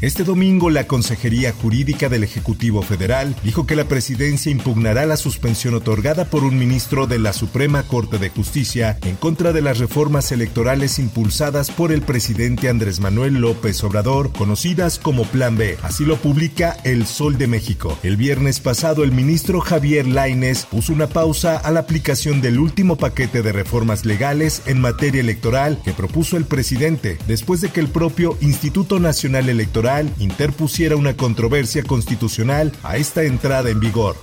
Este domingo, la Consejería Jurídica del Ejecutivo Federal dijo que la presidencia impugnará la suspensión otorgada por un ministro de la Suprema Corte de Justicia en contra de las reformas electorales impulsadas por el presidente Andrés Manuel López Obrador, conocidas como Plan B. Así lo publica El Sol de México. El viernes pasado, el ministro Javier Laines puso una pausa a la aplicación del último paquete de reformas legales en materia electoral que propuso el presidente, después de que el propio Instituto Nacional Electoral interpusiera una controversia constitucional a esta entrada en vigor.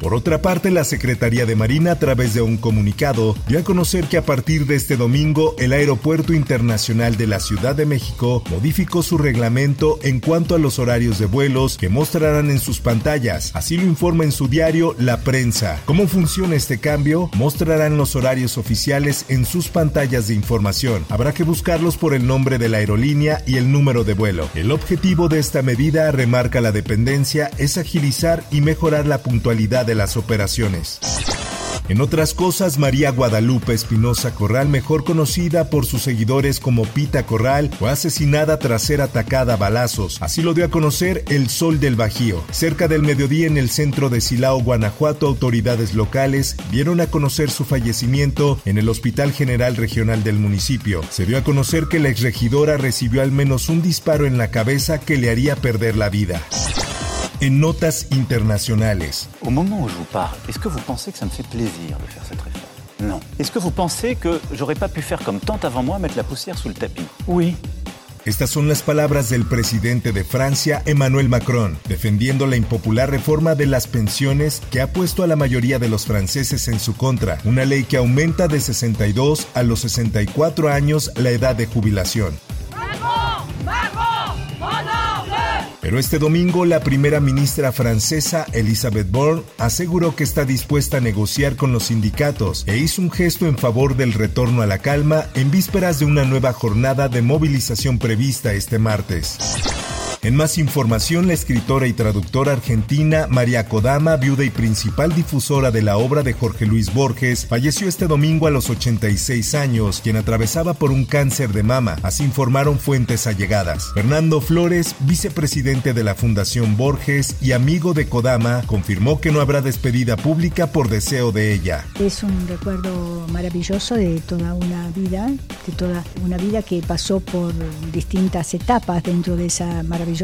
Por otra parte, la Secretaría de Marina, a través de un comunicado, dio a conocer que a partir de este domingo, el Aeropuerto Internacional de la Ciudad de México modificó su reglamento en cuanto a los horarios de vuelos que mostrarán en sus pantallas. Así lo informa en su diario La Prensa. ¿Cómo funciona este cambio? Mostrarán los horarios oficiales en sus pantallas de información. Habrá que buscarlos por el nombre de la aerolínea y el número de vuelo. El objetivo de esta medida, remarca la dependencia, es agilizar y mejorar la puntualidad de las operaciones. En otras cosas, María Guadalupe Espinosa Corral, mejor conocida por sus seguidores como Pita Corral, fue asesinada tras ser atacada a balazos. Así lo dio a conocer El Sol del Bajío. Cerca del mediodía en el centro de Silao, Guanajuato, autoridades locales dieron a conocer su fallecimiento en el Hospital General Regional del municipio. Se dio a conocer que la exregidora recibió al menos un disparo en la cabeza que le haría perder la vida. En notas internacionales. Au moment où je vous parle, est-ce que vous pensez que ça me fait plaisir de faire cette réforme Non. Est-ce que vous pensez que j'aurais pas pu faire comme tant avant moi, mettre la poussière sous le tapis Oui. Estas son las palabras del presidente de Francia, Emmanuel Macron, defendiendo la impopular reforma de las pensiones que ha puesto a la mayoría de los franceses en su contra, una ley que aumenta de 62 a los 64 años la edad de jubilación. Pero este domingo la primera ministra francesa, Elisabeth Borne, aseguró que está dispuesta a negociar con los sindicatos e hizo un gesto en favor del retorno a la calma en vísperas de una nueva jornada de movilización prevista este martes. En más información, la escritora y traductora argentina María Kodama, viuda y principal difusora de la obra de Jorge Luis Borges, falleció este domingo a los 86 años, quien atravesaba por un cáncer de mama, así informaron fuentes allegadas. Fernando Flores, vicepresidente de la Fundación Borges y amigo de Kodama, confirmó que no habrá despedida pública por deseo de ella. Es un recuerdo maravilloso de toda una vida, de toda una vida que pasó por distintas etapas dentro de esa maravillosa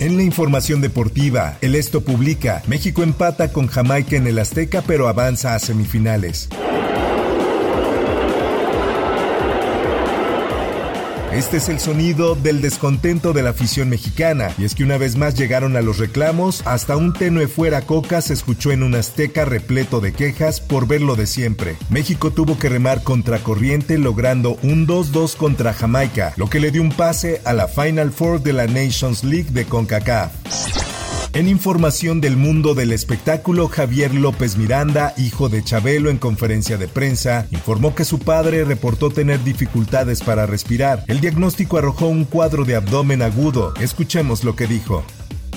En la información deportiva, el Esto publica, México empata con Jamaica en el Azteca pero avanza a semifinales. Este es el sonido del descontento de la afición mexicana, y es que una vez más llegaron a los reclamos, hasta un tenue fuera coca se escuchó en un azteca repleto de quejas por ver lo de siempre. México tuvo que remar contra corriente logrando un 2-2 contra Jamaica, lo que le dio un pase a la Final Four de la Nations League de CONCACAF. En información del mundo del espectáculo, Javier López Miranda, hijo de Chabelo en conferencia de prensa, informó que su padre reportó tener dificultades para respirar. El diagnóstico arrojó un cuadro de abdomen agudo. Escuchemos lo que dijo.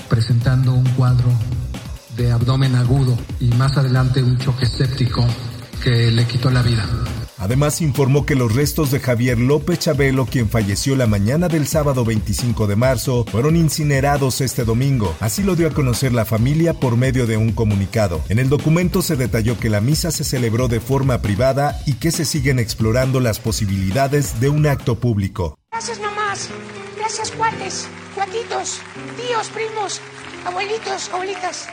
Presentando un cuadro de abdomen agudo y más adelante un choque séptico que le quitó la vida. Además informó que los restos de Javier López Chabelo, quien falleció la mañana del sábado 25 de marzo, fueron incinerados este domingo. Así lo dio a conocer la familia por medio de un comunicado. En el documento se detalló que la misa se celebró de forma privada y que se siguen explorando las posibilidades de un acto público. Gracias mamás, gracias cuates, cuatitos, tíos, primos, abuelitos, abuelitas.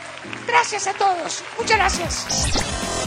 Gracias a todos. Muchas gracias.